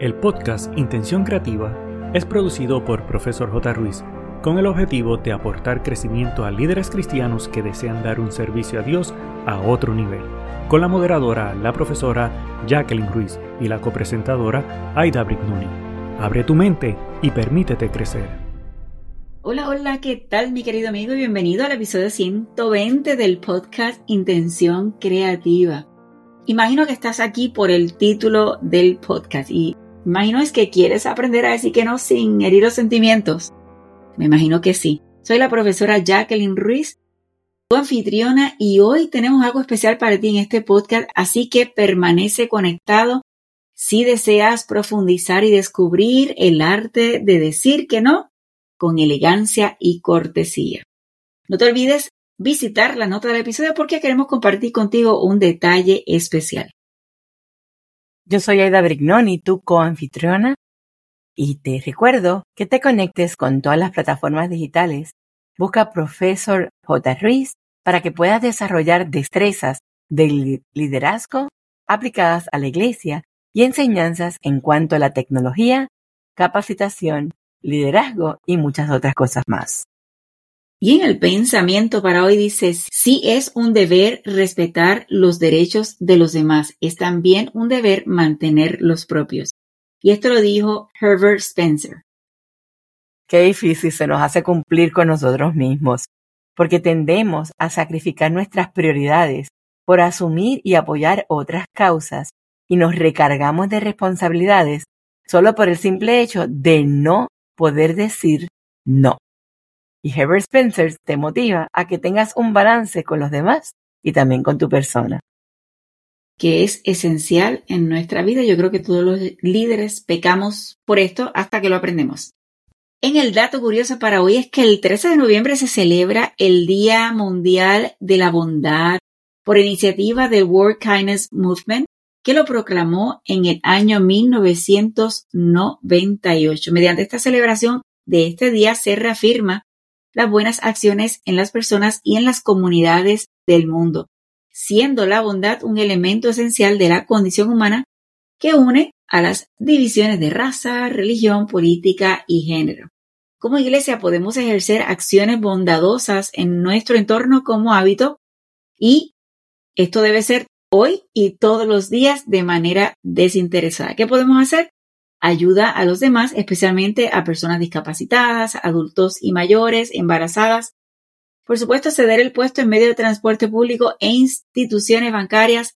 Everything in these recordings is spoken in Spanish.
El podcast Intención Creativa es producido por Profesor J. Ruiz con el objetivo de aportar crecimiento a líderes cristianos que desean dar un servicio a Dios a otro nivel, con la moderadora, la profesora Jacqueline Ruiz y la copresentadora Aida Brignoni. Abre tu mente y permítete crecer. Hola, hola, ¿qué tal mi querido amigo? Bienvenido al episodio 120 del podcast Intención Creativa. Imagino que estás aquí por el título del podcast y Imagino es que quieres aprender a decir que no sin herir los sentimientos. Me imagino que sí. Soy la profesora Jacqueline Ruiz, tu anfitriona, y hoy tenemos algo especial para ti en este podcast, así que permanece conectado si deseas profundizar y descubrir el arte de decir que no con elegancia y cortesía. No te olvides visitar la nota del episodio porque queremos compartir contigo un detalle especial. Yo soy Aida Brignoni, tu coanfitriona, y te recuerdo que te conectes con todas las plataformas digitales. Busca Profesor J. Ruiz para que puedas desarrollar destrezas de liderazgo aplicadas a la iglesia y enseñanzas en cuanto a la tecnología, capacitación, liderazgo y muchas otras cosas más. Y en el pensamiento para hoy dice, sí es un deber respetar los derechos de los demás, es también un deber mantener los propios. Y esto lo dijo Herbert Spencer. Qué difícil se nos hace cumplir con nosotros mismos, porque tendemos a sacrificar nuestras prioridades por asumir y apoyar otras causas y nos recargamos de responsabilidades solo por el simple hecho de no poder decir no. Y Herbert Spencer te motiva a que tengas un balance con los demás y también con tu persona. Que es esencial en nuestra vida. Yo creo que todos los líderes pecamos por esto hasta que lo aprendemos. En el dato curioso para hoy es que el 13 de noviembre se celebra el Día Mundial de la Bondad por iniciativa del World Kindness Movement, que lo proclamó en el año 1998. Mediante esta celebración de este día se reafirma las buenas acciones en las personas y en las comunidades del mundo, siendo la bondad un elemento esencial de la condición humana que une a las divisiones de raza, religión, política y género. Como iglesia podemos ejercer acciones bondadosas en nuestro entorno como hábito y esto debe ser hoy y todos los días de manera desinteresada. ¿Qué podemos hacer? Ayuda a los demás, especialmente a personas discapacitadas, adultos y mayores, embarazadas. Por supuesto, ceder el puesto en medio de transporte público e instituciones bancarias,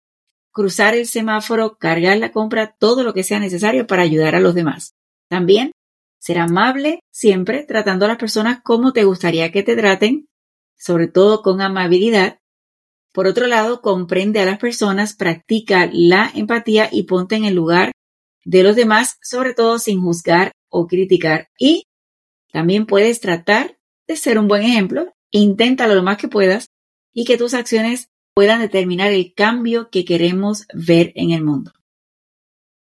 cruzar el semáforo, cargar la compra, todo lo que sea necesario para ayudar a los demás. También ser amable siempre tratando a las personas como te gustaría que te traten, sobre todo con amabilidad. Por otro lado, comprende a las personas, practica la empatía y ponte en el lugar de los demás, sobre todo sin juzgar o criticar. Y también puedes tratar de ser un buen ejemplo, inténtalo lo más que puedas y que tus acciones puedan determinar el cambio que queremos ver en el mundo.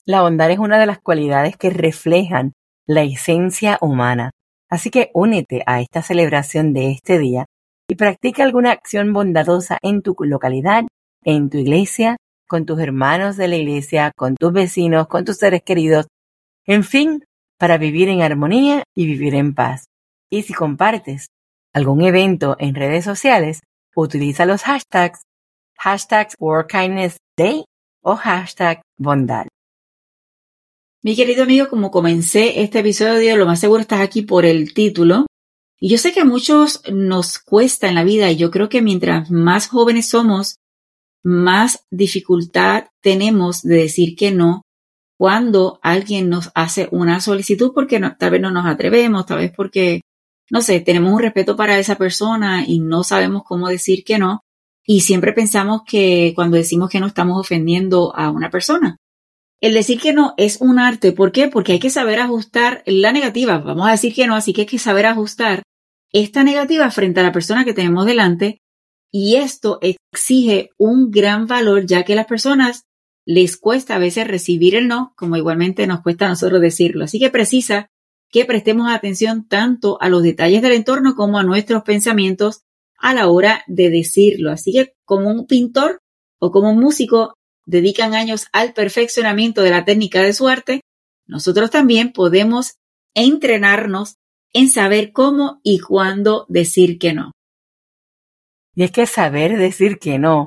La bondad es una de las cualidades que reflejan la esencia humana. Así que únete a esta celebración de este día y practica alguna acción bondadosa en tu localidad, en tu iglesia con tus hermanos de la iglesia, con tus vecinos, con tus seres queridos, en fin, para vivir en armonía y vivir en paz. Y si compartes algún evento en redes sociales, utiliza los hashtags hashtag World Day o hashtag bondad. Mi querido amigo, como comencé este episodio, lo más seguro estás aquí por el título. Y yo sé que a muchos nos cuesta en la vida y yo creo que mientras más jóvenes somos, más dificultad tenemos de decir que no cuando alguien nos hace una solicitud porque tal vez no nos atrevemos, tal vez porque, no sé, tenemos un respeto para esa persona y no sabemos cómo decir que no. Y siempre pensamos que cuando decimos que no estamos ofendiendo a una persona. El decir que no es un arte. ¿Por qué? Porque hay que saber ajustar la negativa. Vamos a decir que no, así que hay que saber ajustar esta negativa frente a la persona que tenemos delante y esto exige un gran valor ya que las personas les cuesta a veces recibir el no, como igualmente nos cuesta a nosotros decirlo. Así que precisa que prestemos atención tanto a los detalles del entorno como a nuestros pensamientos a la hora de decirlo. Así que como un pintor o como un músico dedican años al perfeccionamiento de la técnica de su arte, nosotros también podemos entrenarnos en saber cómo y cuándo decir que no. Y es que saber decir que no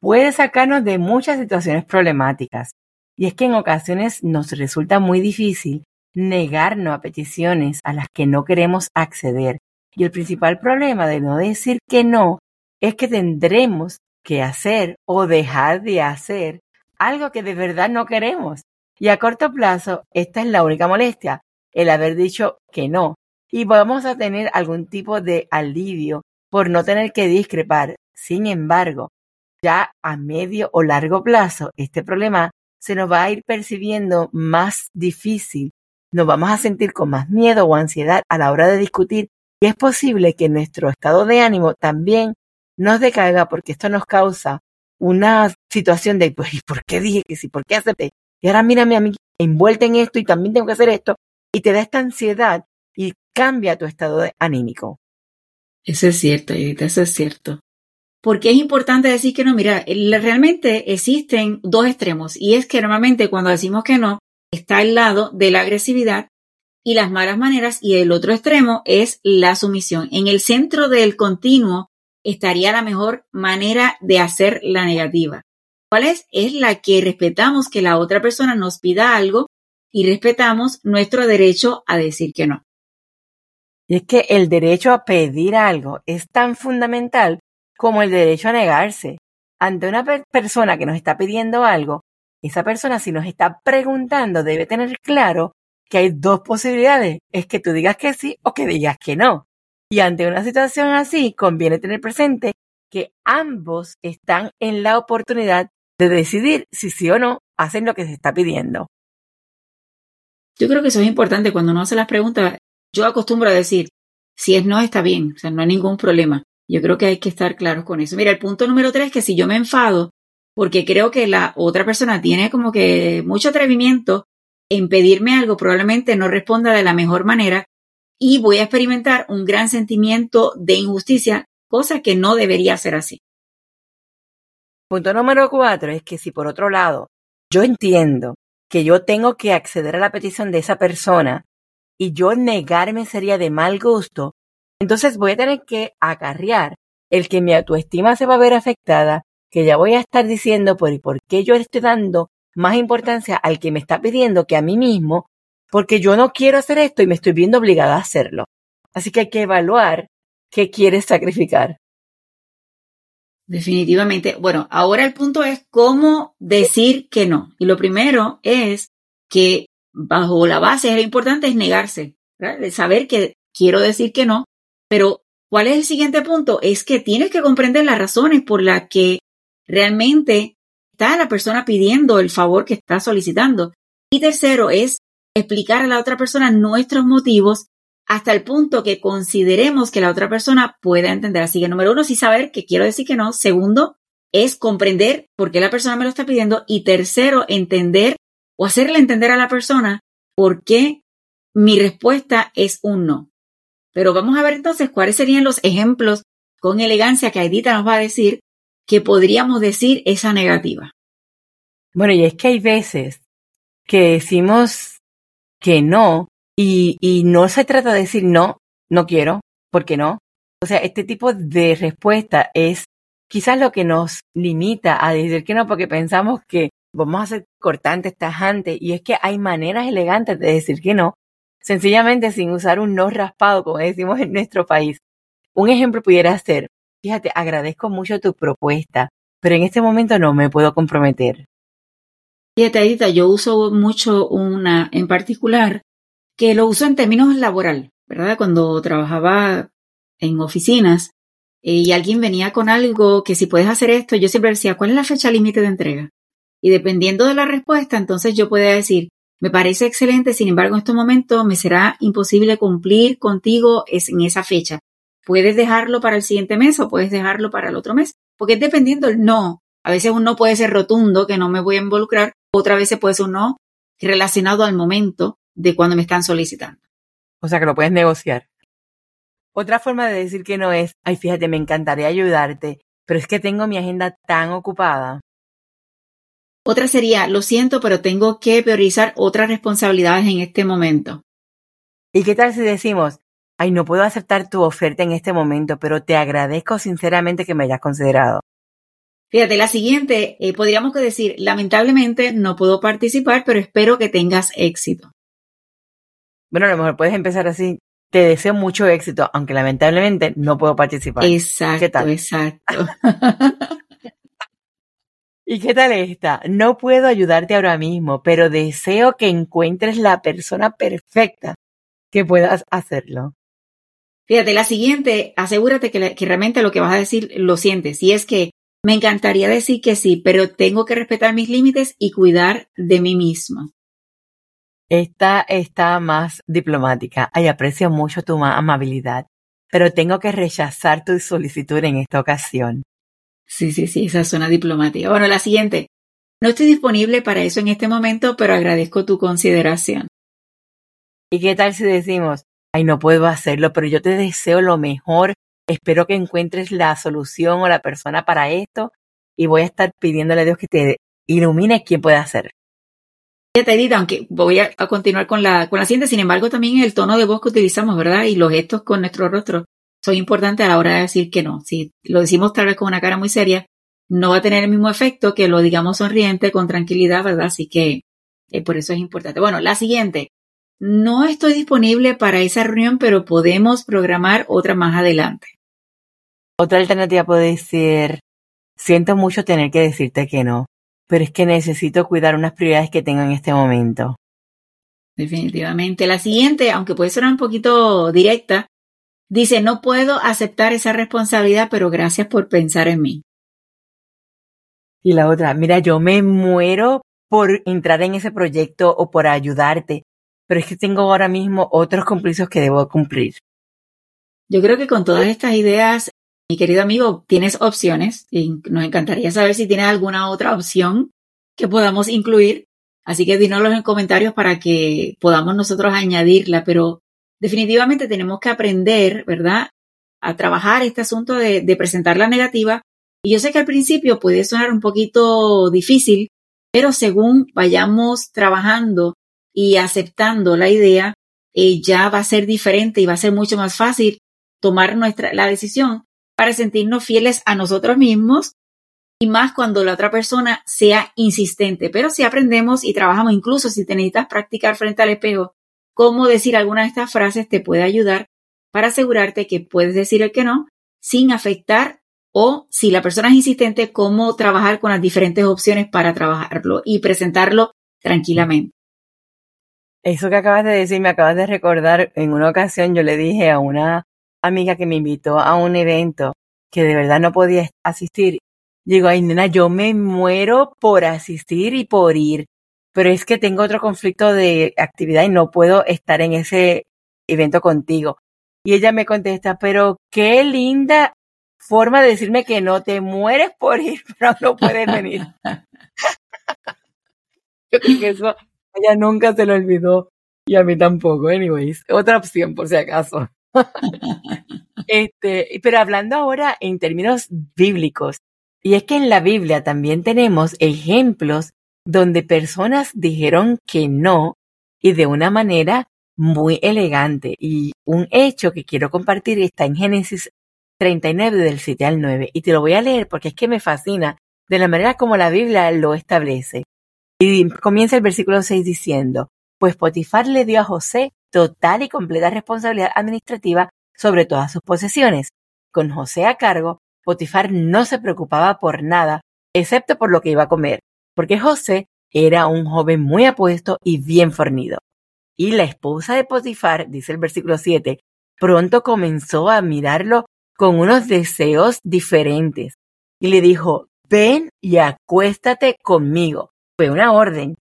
puede sacarnos de muchas situaciones problemáticas. Y es que en ocasiones nos resulta muy difícil negarnos a peticiones a las que no queremos acceder. Y el principal problema de no decir que no es que tendremos que hacer o dejar de hacer algo que de verdad no queremos. Y a corto plazo, esta es la única molestia, el haber dicho que no. Y vamos a tener algún tipo de alivio por no tener que discrepar. Sin embargo, ya a medio o largo plazo, este problema se nos va a ir percibiendo más difícil, nos vamos a sentir con más miedo o ansiedad a la hora de discutir y es posible que nuestro estado de ánimo también nos decaiga porque esto nos causa una situación de, pues, ¿y por qué dije que sí? ¿Por qué acepté? Y ahora mírame a mí envuelta en esto y también tengo que hacer esto. Y te da esta ansiedad y cambia tu estado anímico. Eso es cierto, Edith, eso es cierto. Porque es importante decir que no, mira, realmente existen dos extremos y es que normalmente cuando decimos que no, está al lado de la agresividad y las malas maneras y el otro extremo es la sumisión. En el centro del continuo estaría la mejor manera de hacer la negativa. ¿Cuál es? Es la que respetamos que la otra persona nos pida algo y respetamos nuestro derecho a decir que no. Y es que el derecho a pedir algo es tan fundamental como el derecho a negarse. Ante una persona que nos está pidiendo algo, esa persona si nos está preguntando debe tener claro que hay dos posibilidades, es que tú digas que sí o que digas que no. Y ante una situación así, conviene tener presente que ambos están en la oportunidad de decidir si sí o no hacen lo que se está pidiendo. Yo creo que eso es importante cuando uno hace las preguntas. Yo acostumbro a decir, si es no, está bien, o sea, no hay ningún problema. Yo creo que hay que estar claros con eso. Mira, el punto número tres es que si yo me enfado porque creo que la otra persona tiene como que mucho atrevimiento en pedirme algo, probablemente no responda de la mejor manera y voy a experimentar un gran sentimiento de injusticia, cosa que no debería ser así. Punto número cuatro es que si por otro lado yo entiendo que yo tengo que acceder a la petición de esa persona y yo negarme sería de mal gusto, entonces voy a tener que acarrear el que mi autoestima se va a ver afectada, que ya voy a estar diciendo por, por qué yo estoy dando más importancia al que me está pidiendo que a mí mismo, porque yo no quiero hacer esto y me estoy viendo obligada a hacerlo. Así que hay que evaluar qué quieres sacrificar. Definitivamente. Bueno, ahora el punto es cómo decir que no. Y lo primero es que bajo la base, lo importante es negarse, saber que quiero decir que no, pero ¿cuál es el siguiente punto? Es que tienes que comprender las razones por las que realmente está la persona pidiendo el favor que está solicitando. Y tercero es explicar a la otra persona nuestros motivos hasta el punto que consideremos que la otra persona pueda entender. Así que número uno, sí saber que quiero decir que no. Segundo, es comprender por qué la persona me lo está pidiendo. Y tercero, entender o hacerle entender a la persona por qué mi respuesta es un no. Pero vamos a ver entonces cuáles serían los ejemplos con elegancia que Aidita nos va a decir que podríamos decir esa negativa. Bueno, y es que hay veces que decimos que no y, y no se trata de decir no, no quiero, porque no. O sea, este tipo de respuesta es quizás lo que nos limita a decir que no, porque pensamos que vamos a ser cortantes, tajantes, y es que hay maneras elegantes de decir que no, sencillamente sin usar un no raspado, como decimos en nuestro país. Un ejemplo pudiera ser, fíjate, agradezco mucho tu propuesta, pero en este momento no me puedo comprometer. Fíjate, Edita, yo uso mucho una en particular que lo uso en términos laboral, ¿verdad? Cuando trabajaba en oficinas eh, y alguien venía con algo que si puedes hacer esto, yo siempre decía, ¿cuál es la fecha límite de entrega? Y dependiendo de la respuesta, entonces yo podía decir, me parece excelente, sin embargo, en estos momentos me será imposible cumplir contigo en esa fecha. Puedes dejarlo para el siguiente mes o puedes dejarlo para el otro mes, porque es dependiendo el no. A veces un no puede ser rotundo, que no me voy a involucrar, otra vez puede ser un no relacionado al momento de cuando me están solicitando. O sea que lo puedes negociar. Otra forma de decir que no es, ay, fíjate, me encantaría ayudarte, pero es que tengo mi agenda tan ocupada Otra sería, lo siento, pero tengo que priorizar otras responsabilidades en este momento. ¿Y qué tal si decimos, ay, no puedo aceptar tu oferta en este momento, pero te agradezco sinceramente que me hayas considerado? Fíjate, la siguiente, eh, podríamos decir, lamentablemente no puedo participar, pero espero que tengas éxito. Bueno, a lo mejor puedes empezar así. Te deseo mucho éxito, aunque lamentablemente no puedo participar. Exacto, ¿Qué tal? exacto. ¿Y qué tal esta? No puedo ayudarte ahora mismo, pero deseo que encuentres la persona perfecta que puedas hacerlo. Fíjate, la siguiente, asegúrate que, realmente lo que vas a decir lo sientes. Y es que me encantaría decir que sí, pero tengo que respetar mis límites y cuidar de mí mismo. Esta está más diplomática. Ay, aprecio mucho tu amabilidad, pero tengo que rechazar tu solicitud en esta ocasión. Sí, sí, sí, esa zona diplomática. Bueno, la siguiente. No estoy disponible para eso en este momento, pero agradezco tu consideración. ¿Y qué tal si decimos, ay, no puedo hacerlo, pero yo te deseo lo mejor, espero que encuentres la solución o la persona para esto y voy a estar pidiéndole a Dios que te ilumine quién puede hacerlo. Edith, aunque voy a, continuar con la, con la siguiente, sin embargo, también el tono de voz que utilizamos, ¿verdad? Y los gestos con nuestro rostro son importantes a la hora de decir que no. Si lo decimos tal vez con una cara muy seria, no va a tener el mismo efecto que lo digamos sonriente, con tranquilidad, ¿verdad? Así que eh, por eso es importante. Bueno, la siguiente. No estoy disponible para esa reunión, pero podemos programar otra más adelante. Otra alternativa puede ser, siento mucho tener que decirte que no, pero es que necesito cuidar unas prioridades que tengo en este momento. Definitivamente. La siguiente, aunque puede ser un poquito directa, Dice, no puedo aceptar esa responsabilidad, pero gracias por pensar en mí. Y la otra, mira, yo me muero por entrar en ese proyecto o por ayudarte, pero es que tengo ahora mismo otros compromisos que debo cumplir. Yo creo que con todas estas ideas, mi querido amigo, tienes opciones y nos encantaría saber si tienes alguna otra opción que podamos incluir. Así que dínoslo en comentarios para que podamos nosotros añadirla, pero definitivamente tenemos que aprender, ¿verdad? A trabajar este asunto de, presentar la negativa. Y yo sé que al principio puede sonar un poquito difícil, pero según vayamos trabajando y aceptando la idea, eh, ya va a ser diferente y va a ser mucho más fácil tomar nuestra, la decisión para sentirnos fieles a nosotros mismos y más cuando la otra persona sea insistente. Pero si aprendemos y trabajamos, incluso si te necesitas practicar frente al espejo, cómo decir alguna de estas frases te puede ayudar para asegurarte que puedes decir el que no sin afectar o si la persona es insistente, cómo trabajar con las diferentes opciones para trabajarlo y presentarlo tranquilamente. Eso que acabas de decir, me acabas de recordar, en una ocasión yo le dije a una amiga que me invitó a un evento que de verdad no podía asistir. Digo, ay nena, yo me muero por asistir y por ir pero es que tengo otro conflicto de actividad y no puedo estar en ese evento contigo. Y ella me contesta, pero qué linda forma de decirme que no te mueres por ir, pero no puedes venir. Yo creo que eso ella nunca se lo olvidó y a mí tampoco, anyways. Otra opción por si acaso. este, pero hablando ahora en términos bíblicos, y es que en la Biblia también tenemos ejemplos donde personas dijeron que no y de una manera muy elegante. Y un hecho que quiero compartir está en Génesis 39 del 7 al 9 y te lo voy a leer porque es que me fascina de la manera como la Biblia lo establece. Y comienza el versículo 6 diciendo, pues Potifar le dio a José total y completa responsabilidad administrativa sobre todas sus posesiones. Con José a cargo, Potifar no se preocupaba por nada, excepto por lo que iba a comer porque José era un joven muy apuesto y bien fornido. Y la esposa de Potifar, dice el versículo 7, pronto comenzó a mirarlo con unos deseos diferentes y le dijo, ven y acuéstate conmigo. Fue una orden.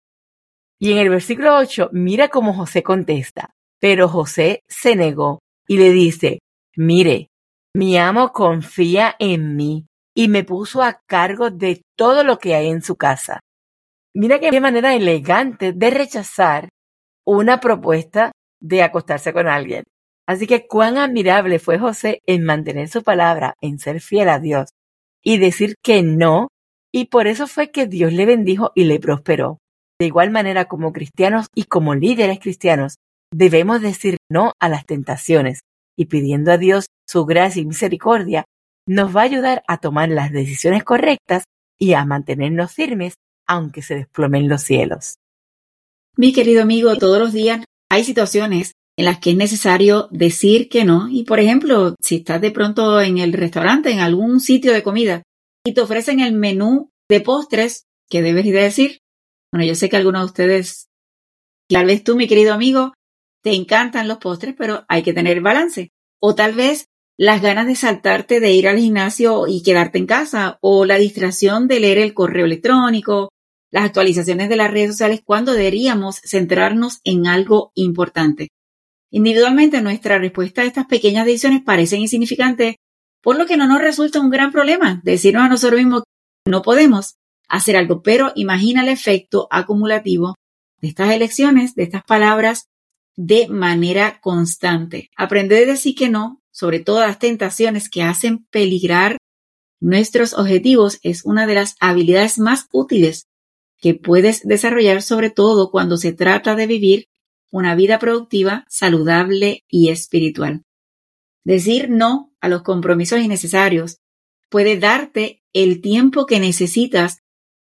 Y en el versículo 8, mira cómo José contesta. Pero José se negó y le dice, mire, mi amo confía en mí y me puso a cargo de todo lo que hay en su casa. Mira qué manera elegante de rechazar una propuesta de acostarse con alguien. Así que cuán admirable fue José en mantener su palabra, en ser fiel a Dios y decir que no Y por eso fue que Dios le bendijo y le prosperó. De igual manera como cristianos y como líderes cristianos, debemos decir no a las tentaciones y pidiendo a Dios su gracia y misericordia, nos va a ayudar a tomar las decisiones correctas y a mantenernos firmes aunque se desplomen los cielos. Mi querido amigo, todos los días hay situaciones en las que es necesario decir que no. Y por ejemplo, si estás de pronto en el restaurante, en algún sitio de comida, y te ofrecen el menú de postres, ¿qué debes decir? Bueno, yo sé que algunos de ustedes, tal vez tú, mi querido amigo, te encantan los postres, pero hay que tener balance. O tal vez las ganas de saltarte de ir al gimnasio y quedarte en casa, o la distracción de leer el correo electrónico, las actualizaciones de las redes sociales, cuando deberíamos centrarnos en algo importante. Individualmente, nuestra respuesta a estas pequeñas decisiones parecen insignificantes, por lo que no nos resulta un gran problema decirnos a nosotros mismos que no podemos hacer algo, pero imagina el efecto acumulativo de estas elecciones, de estas palabras, de manera constante. Aprender a decir que no, sobre todas las tentaciones que hacen peligrar nuestros objetivos, es una de las habilidades más útiles que puedes desarrollar, sobre todo cuando se trata de vivir una vida productiva, saludable y espiritual. Decir no a los compromisos innecesarios puede darte el tiempo que necesitas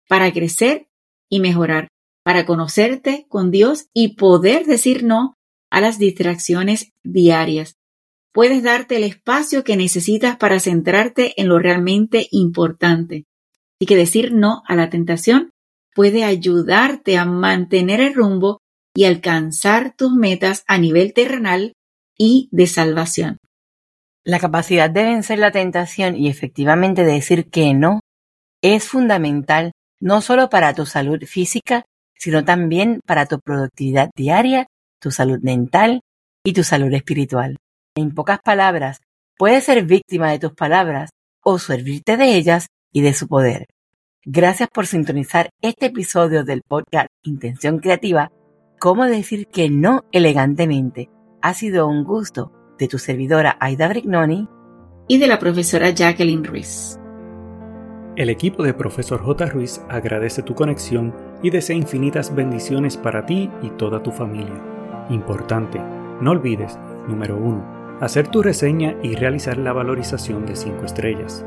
para crecer y mejorar, para conocerte con Dios y poder decir no a las distracciones diarias. Puedes darte el espacio que necesitas para centrarte en lo realmente importante. Y que decir no a la tentación puede ayudarte a mantener el rumbo y alcanzar tus metas a nivel terrenal y de salvación. La capacidad de vencer la tentación y efectivamente de decir que no es fundamental no solo para tu salud física, sino también para tu productividad diaria, tu salud mental y tu salud espiritual. En pocas palabras, puedes ser víctima de tus palabras o servirte de ellas y de su poder. Gracias por sintonizar este episodio del podcast Intención Creativa cómo decir que no elegantemente. Ha sido un gusto de tu servidora Aida Brignoni y de la profesora Jacqueline Ruiz. El equipo de Profesor J. Ruiz agradece tu conexión y desea infinitas bendiciones para ti y toda tu familia. Importante, no olvides, número 1, hacer tu reseña y realizar la valorización de 5 estrellas.